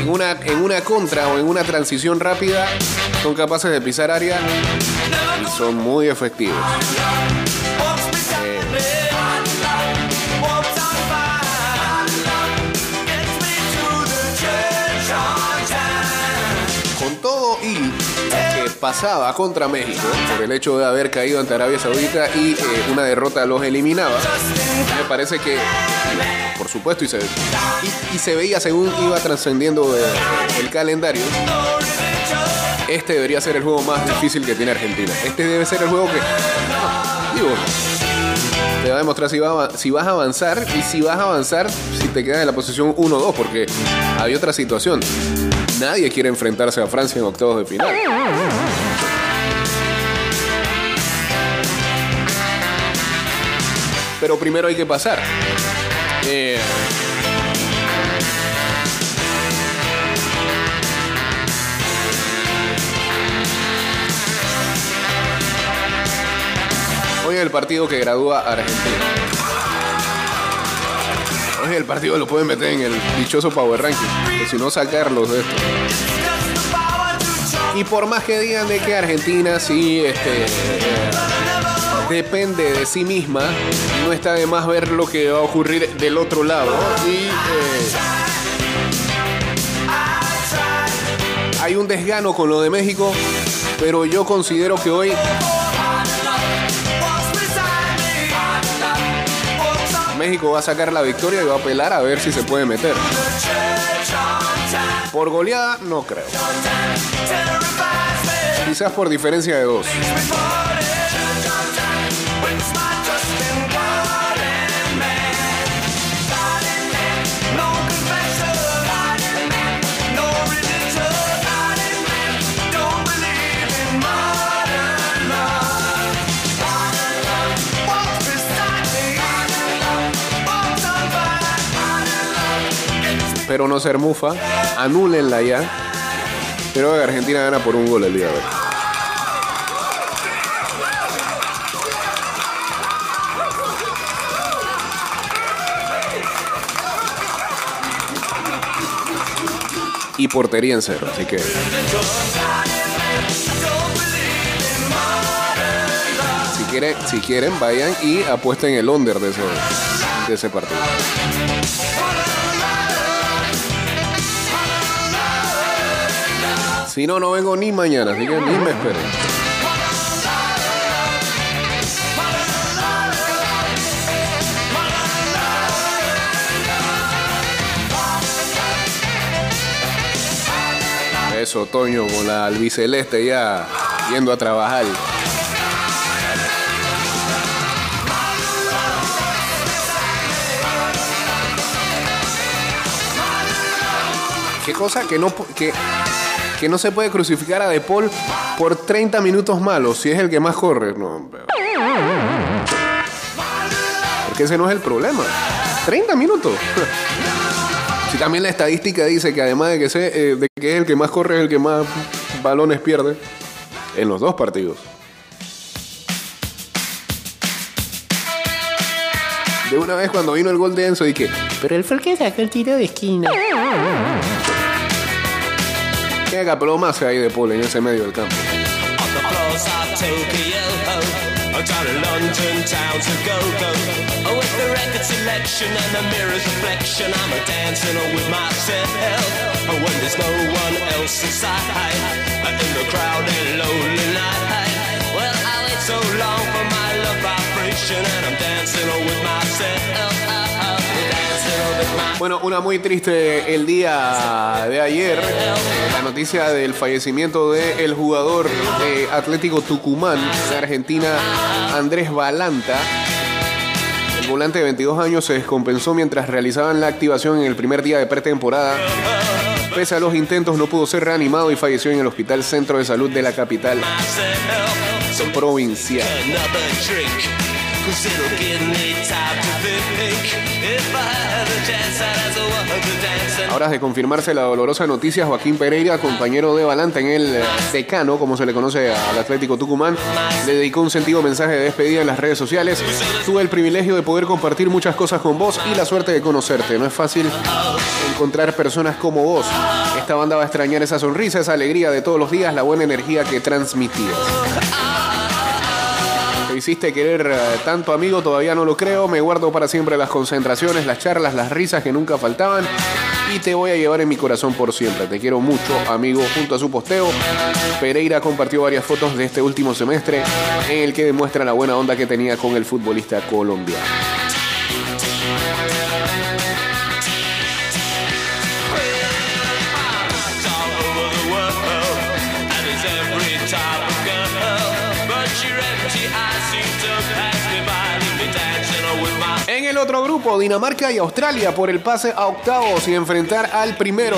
En una, en una contra o en una transición rápida son capaces de pisar área y son muy efectivos. Pasaba contra México por el hecho de haber caído ante Arabia Saudita y eh, una derrota los eliminaba, me parece que, por supuesto, y se, y, y se veía según iba trascendiendo eh, el calendario, este debería ser el juego más difícil que tiene Argentina. Este debe ser el juego que, digo, te va a demostrar si, si vas a avanzar y si vas a avanzar si te quedas en la posición 1-2, porque hay otra situación. Nadie quiere enfrentarse a Francia en octavos de final. Pero primero hay que pasar. Eh, Hoy es el partido que gradúa a Argentina. El partido lo pueden meter en el dichoso Power Ranking. Si no, sacarlos de esto. Y por más que digan de que Argentina sí este, depende de sí misma, no está de más ver lo que va a ocurrir del otro lado. Y eh, hay un desgano con lo de México, pero yo considero que hoy México va a sacar la victoria y va a apelar a ver si se puede meter. Por goleada, no creo. Quizás por diferencia de dos. Pero no ser mufa, anúlenla ya. Pero Argentina gana por un gol el día de hoy. Y portería en cero, así que. Si quieren, si quieren, vayan y apuesten el under de ese, de ese partido. Si no, no vengo ni mañana, así que ni me esperen. Eso, Toño, con la albiceleste ya yendo a trabajar. ¿Qué cosa? Que no, que, que no se puede crucificar a De Paul por 30 minutos malos, si es el que más corre. No, Porque ese no es el problema. 30 minutos. Si también la estadística dice que además de que, se- eh, de que es el que más corre, es el que más balones pierde en los dos partidos. De una vez cuando vino el gol de Enzo dije, pero él fue el que sacó el tiro de esquina. ¿Qué capeló se ahí de Paul en ese medio del campo? Oh, I'm dancing with myself. When there's no one else inside, in the lonely night. Well, I wait so long for my love vibration, and I'm dancing with myself. Bueno, una muy triste el día de ayer, la noticia del fallecimiento del jugador de Atlético Tucumán de Argentina, Andrés Balanta. El volante de 22 años se descompensó mientras realizaban la activación en el primer día de pretemporada. Pese a los intentos, no pudo ser reanimado y falleció en el Hospital Centro de Salud de la capital provincial. Cause it'll give me time to think. If I had a chance, I'd as a woman to dance. And Horas de confirmarse la dolorosa noticia, Joaquín Pereira, compañero de Balanta en el eh, decano, como se le conoce al Atlético Tucumán, le dedicó un sentido mensaje de despedida en las redes sociales. Tuve el privilegio de poder compartir muchas cosas con vos y la suerte de conocerte. No es fácil encontrar personas como vos. Esta banda va a extrañar esa sonrisa, esa alegría de todos los días, la buena energía que transmitías. Te hiciste querer eh, tanto amigo, todavía no lo creo. Me guardo para siempre las concentraciones, las charlas, las risas que nunca faltaban. Y te voy a llevar en mi corazón por siempre. Te quiero mucho, amigo. Junto a su posteo, Pereira compartió varias fotos de este último semestre en el que demuestra la buena onda que tenía con el futbolista colombiano. Otro grupo, Dinamarca y Australia por el pase a octavos y enfrentar al primero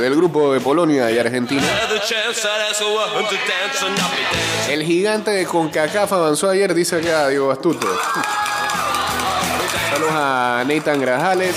del grupo de Polonia y Argentina. El gigante de CONCACAF avanzó ayer, dice acá Diego Astuto. Saludos a Nathan Grajales.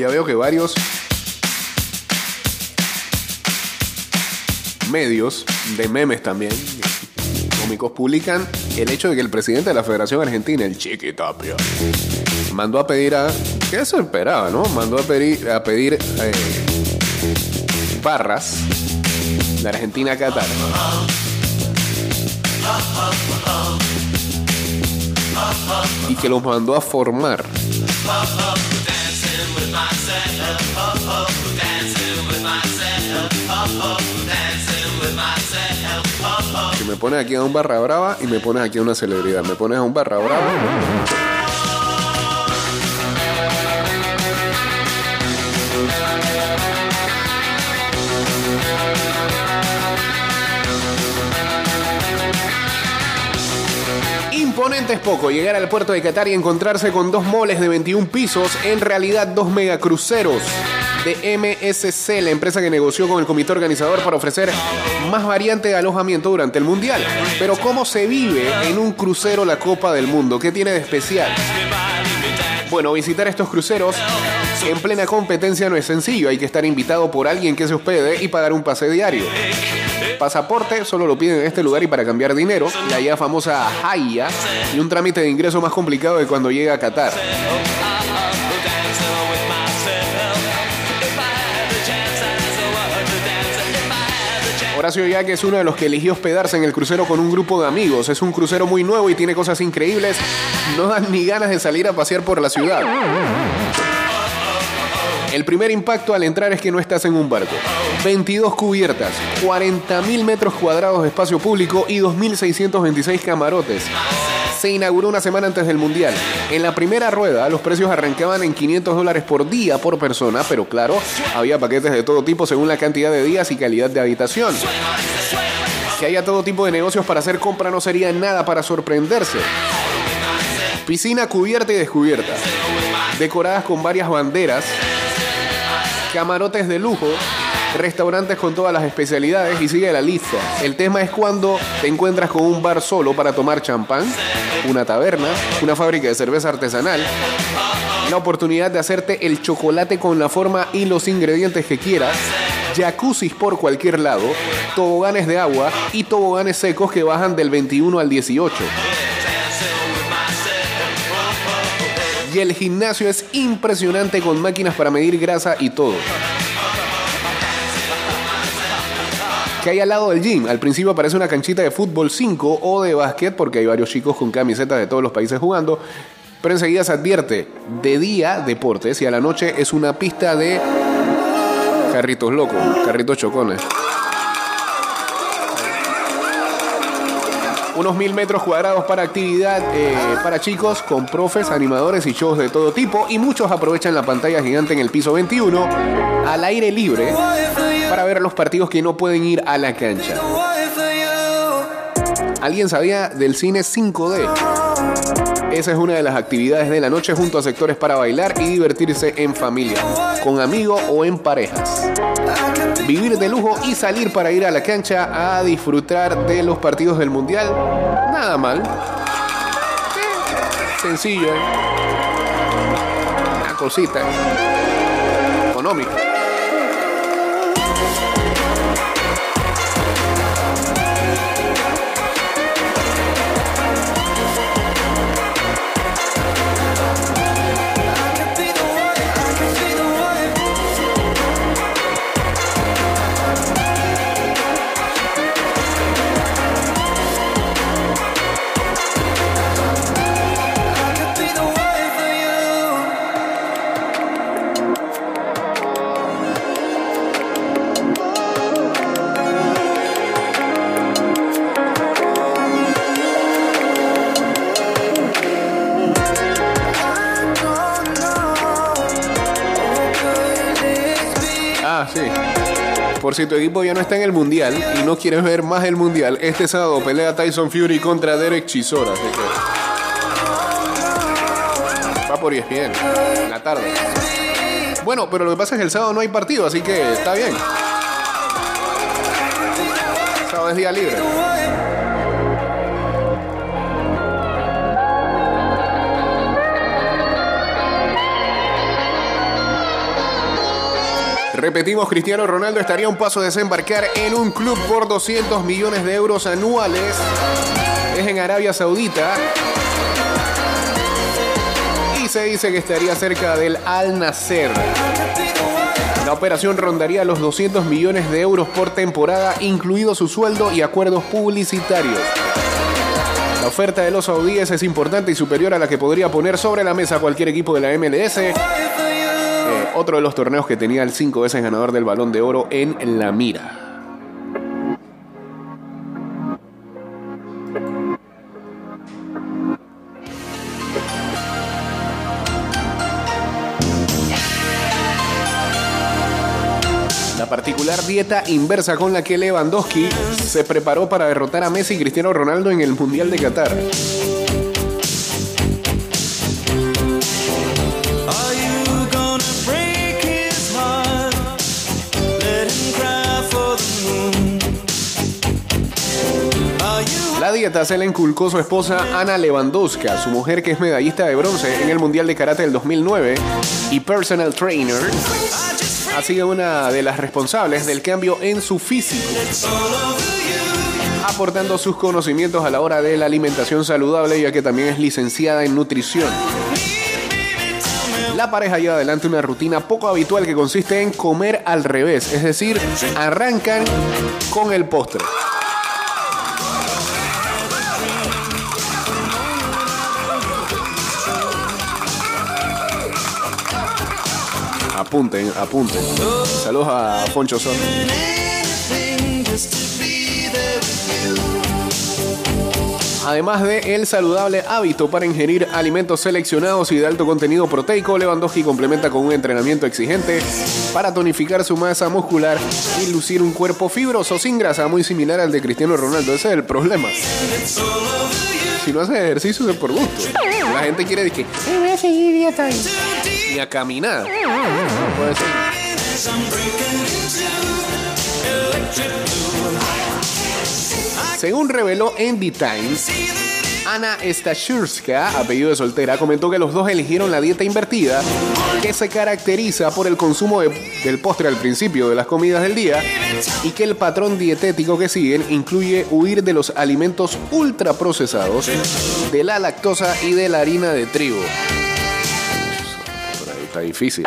Ya, veo, que varios medios de memes también, cómicos, publican el hecho de que el presidente de la Federación Argentina, el Chiqui Tapia, mandó a pedir a Que eso esperaba, ¿no? Mandó a pedir, a pedir eh, barras de Argentina a Qatar. Y que los mandó a formar. Me pones aquí a un barra brava y me pones aquí a una celebridad. Me pones a un barra brava. Es poco llegar al puerto de Qatar y encontrarse con dos moles de 21 pisos, en realidad dos megacruceros de MSC, la empresa que negoció con el comité organizador para ofrecer más variante de alojamiento durante el Mundial. Pero ¿cómo se vive en un crucero la Copa del Mundo? ¿Qué tiene de especial? Bueno, visitar estos cruceros en plena competencia no es sencillo, hay que estar invitado por alguien que se hospede y pagar un pase diario. Pasaporte solo lo piden en este lugar y para cambiar dinero, la ya famosa Haya y un trámite de ingreso más complicado de cuando llega a Qatar. Horacio Yaque es uno de los que eligió hospedarse en el crucero con un grupo de amigos. Es un crucero muy nuevo y tiene cosas increíbles. No dan ni ganas de salir a pasear por la ciudad. El primer impacto al entrar es que no estás en un barco. 22 cubiertas, 40.000 metros cuadrados de espacio público y 2.626 camarotes. Se inauguró una semana antes del Mundial. En la primera rueda los precios arrancaban en 500 dólares por día por persona, pero claro, había paquetes de todo tipo según la cantidad de días y calidad de habitación. Que haya todo tipo de negocios para hacer compra no sería nada para sorprenderse. Piscina cubierta y descubierta. Decoradas con varias banderas. Camarotes de lujo. Restaurantes con todas las especialidades y sigue la lista. El tema es cuando te encuentras con un bar solo para tomar champán, una taberna, una fábrica de cerveza artesanal, la oportunidad de hacerte el chocolate con la forma y los ingredientes que quieras, jacuzzis por cualquier lado, toboganes de agua y toboganes secos que bajan del 21 al 18. Y el gimnasio es impresionante con máquinas para medir grasa y todo. que hay al lado del gym. Al principio parece una canchita de fútbol 5 o de básquet, porque hay varios chicos con camisetas de todos los países jugando. Pero enseguida se advierte, de día deportes y a la noche es una pista de carritos locos, carritos chocones. Unos mil metros cuadrados para actividad eh, para chicos con profes, animadores y shows de todo tipo. Y muchos aprovechan la pantalla gigante en el piso 21 al aire libre para ver los partidos que no pueden ir a la cancha. ¿Alguien sabía del cine 5D? Esa es una de las actividades de la noche junto a sectores para bailar y divertirse en familia, con amigos o en parejas. Vivir de lujo y salir para ir a la cancha a disfrutar de los partidos del mundial. Nada mal. Sencillo. ¿eh? Una cosita. Económica. Por si tu equipo ya no está en el mundial y no quieres ver más el mundial, este sábado pelea Tyson Fury contra Derek Chisora. Así que. Va por ESPN, en la tarde. Bueno, pero lo que pasa es que el sábado no hay partido, así que está bien. Sábado es día libre. Repetimos, Cristiano Ronaldo estaría un paso de desembarcar en un club por 200 millones de euros anuales. Es en Arabia Saudita. Y se dice que estaría cerca del Al Nacer. La operación rondaría los 200 millones de euros por temporada, incluido su sueldo y acuerdos publicitarios. La oferta de los saudíes es importante y superior a la que podría poner sobre la mesa cualquier equipo de la MLS. Otro de los torneos que tenía el cinco veces ganador del balón de oro en la mira. La particular dieta inversa con la que Lewandowski se preparó para derrotar a Messi y Cristiano Ronaldo en el Mundial de Qatar. Se la inculcó su esposa Ana Lewandowska, su mujer que es medallista de bronce en el Mundial de Karate del 2009 y personal trainer. Ha sido una de las responsables del cambio en su físico, aportando sus conocimientos a la hora de la alimentación saludable, ya que también es licenciada en nutrición. La pareja lleva adelante una rutina poco habitual que consiste en comer al revés, es decir, arrancan con el postre. Apunten, apunten. Saludos a with you? Además de el saludable hábito para ingerir alimentos seleccionados y de alto contenido proteico, Lewandowski complementa con un entrenamiento exigente para tonificar su masa muscular y lucir un cuerpo fibroso sin grasa muy similar al de Cristiano Ronaldo. Ese es el problema. Si no haces ejercicio es por gusto. La gente quiere decir que "Eh, voy a seguir dieta y a caminar. Según reveló The Times, Ana Stashurska, apellido de soltera, comentó que los dos eligieron la dieta invertida, que se caracteriza por el consumo de- del postre al principio de las comidas del día y que el patrón dietético que siguen incluye huir de los alimentos ultraprocesados, de la lactosa y de la harina de trigo. Está difícil.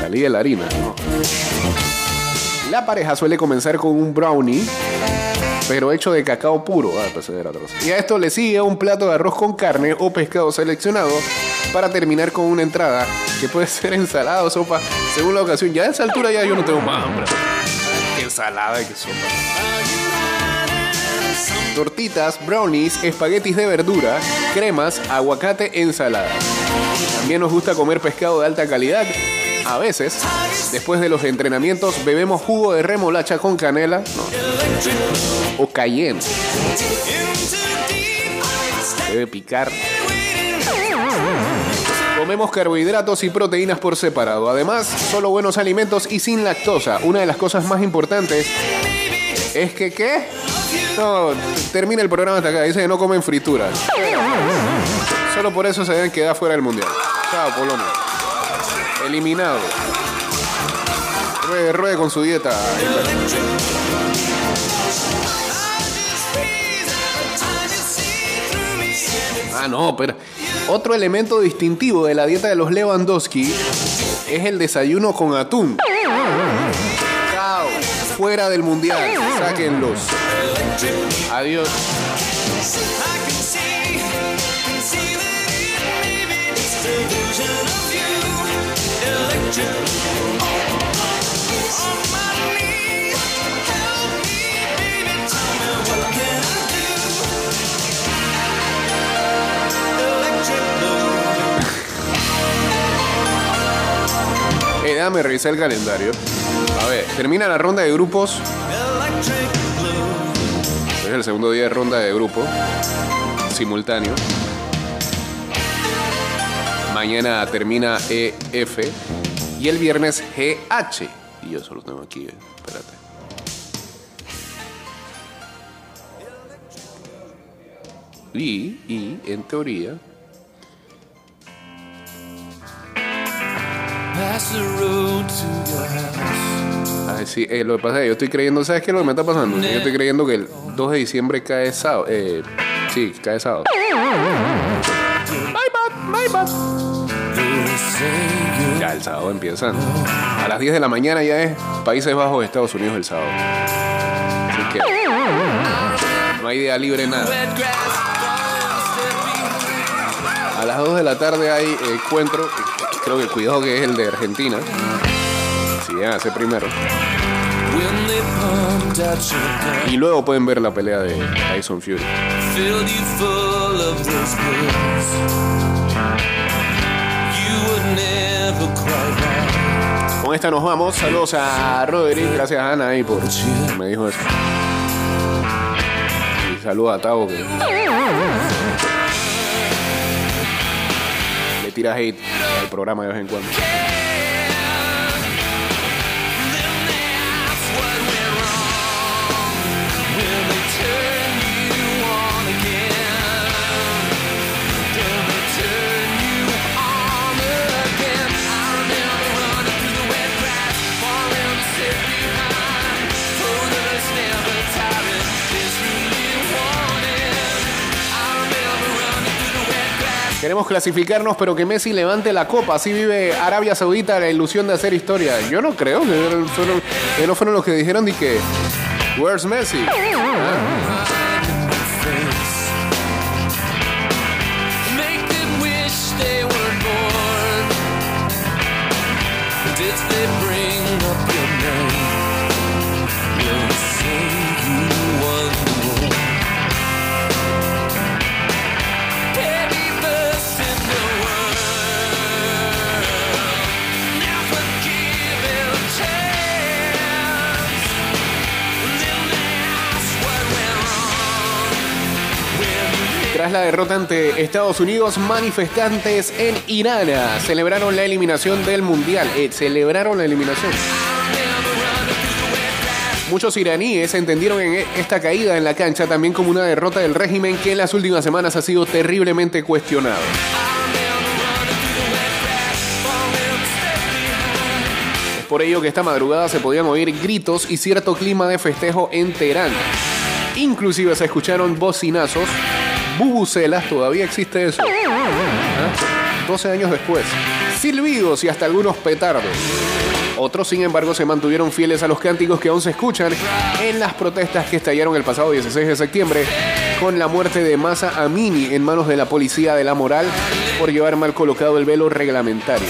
Salí de la harina. ¿no? La pareja suele comenzar con un brownie, pero hecho de cacao puro. Ah, pues era. Y a esto le sigue un plato de arroz con carne o pescado seleccionado para terminar con una entrada que puede ser ensalada o sopa según la ocasión. Ya a esa altura ya yo no tengo más hambre. Qué ensalada y qué sopa. Tortitas, brownies, espaguetis de verdura, cremas, aguacate, ensalada. También nos gusta comer pescado de alta calidad. A veces, después de los entrenamientos, bebemos jugo de remolacha con canela o cayenne. Debe picar. Comemos carbohidratos y proteínas por separado. Además, solo buenos alimentos y sin lactosa. Una de las cosas más importantes es que, ¿qué? No, termina el programa hasta acá. Dice que no comen frituras. Solo por eso se deben quedar fuera del mundial. Chao, Polonia. Eliminado. Ruede, ruede con su dieta. Ah, no, pero otro elemento distintivo de la dieta de los Lewandowski es el desayuno con atún. Chao, fuera del mundial, sáquenlos. Adiós. Eh, déjame revisar el calendario. A ver, termina la ronda de grupos. Es el segundo día de ronda de grupo. Simultáneo. Mañana termina EF. Y el viernes GH. Y yo solo tengo aquí, eh, espérate. Y, y, en teoría. Ay, sí, eh, lo que pasa es que yo estoy creyendo, ¿sabes qué es lo que me está pasando? Yo estoy creyendo que el 2 de diciembre cae sábado. Eh, sí, cae sábado. Ya el sábado empiezan. A las 10 de la mañana ya es Países Bajos de Estados Unidos el sábado. Así que no hay día libre nada. A las 2 de la tarde hay encuentro. Creo que cuidado que es el de Argentina. Si a ser primero. Y luego pueden ver la pelea de Tyson Fury. Con esta nos vamos. Saludos a Roderick. Gracias a Ana ahí por que me dijo eso. Y saludos a Tavo que le tira hate al programa de vez en cuando. Queremos clasificarnos, pero que Messi levante la copa. Así vive Arabia Saudita la ilusión de hacer historia. Yo no creo que que no fueron los que dijeron de que. Where's Messi? Ah. Tras la derrota ante Estados Unidos, manifestantes en Irán celebraron la eliminación del Mundial. Eh, celebraron la eliminación. Muchos iraníes entendieron en esta caída en la cancha también como una derrota del régimen que en las últimas semanas ha sido terriblemente cuestionado. Es por ello que esta madrugada se podían oír gritos y cierto clima de festejo en Teherán. Inclusive se escucharon bocinazos, bubucelas, todavía existe eso. ¿Ah? 12 años después. Silbidos y hasta algunos petardos. Otros, sin embargo, se mantuvieron fieles a los cánticos que aún se escuchan en las protestas que estallaron el pasado 16 de septiembre con la muerte de Masa Amini en manos de la policía de la moral por llevar mal colocado el velo reglamentario.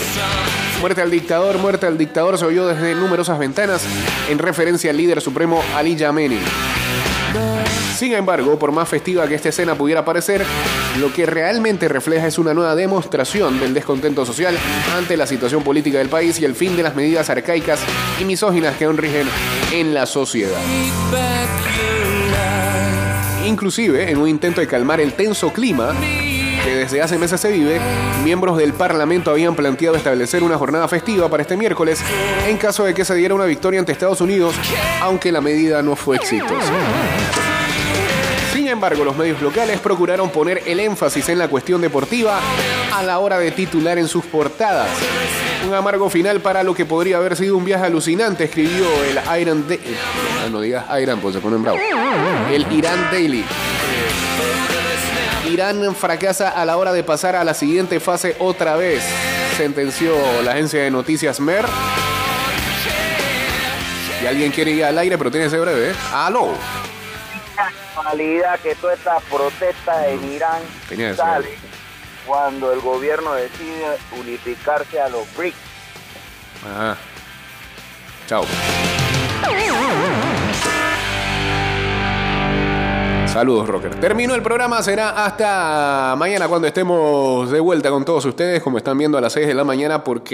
Muerte al dictador, muerte al dictador se oyó desde numerosas ventanas en referencia al líder supremo Ali Yameni. Sin embargo, por más festiva que esta escena pudiera parecer, lo que realmente refleja es una nueva demostración del descontento social ante la situación política del país y el fin de las medidas arcaicas y misóginas que aún rigen en la sociedad. Inclusive, en un intento de calmar el tenso clima que desde hace meses se vive, miembros del Parlamento habían planteado establecer una jornada festiva para este miércoles en caso de que se diera una victoria ante Estados Unidos, aunque la medida no fue exitosa. Sin embargo, los medios locales procuraron poner el énfasis en la cuestión deportiva a la hora de titular en sus portadas. Un amargo final para lo que podría haber sido un viaje alucinante, escribió el Iron de Ah, no digas Iron, pues se ponen bravo. El Irán Daily. Irán fracasa a la hora de pasar a la siguiente fase otra vez, sentenció la agencia de noticias MER. Y alguien quiere ir al aire, pero tiene que ser breve. ¿eh? ¡Aló! Casualidad que toda esta protesta en Irán Tenía que ser. sale cuando el gobierno decide unificarse a los BRICS. Ajá. Chao. Saludos, Rocker. Terminó el programa, será hasta mañana cuando estemos de vuelta con todos ustedes, como están viendo a las 6 de la mañana, porque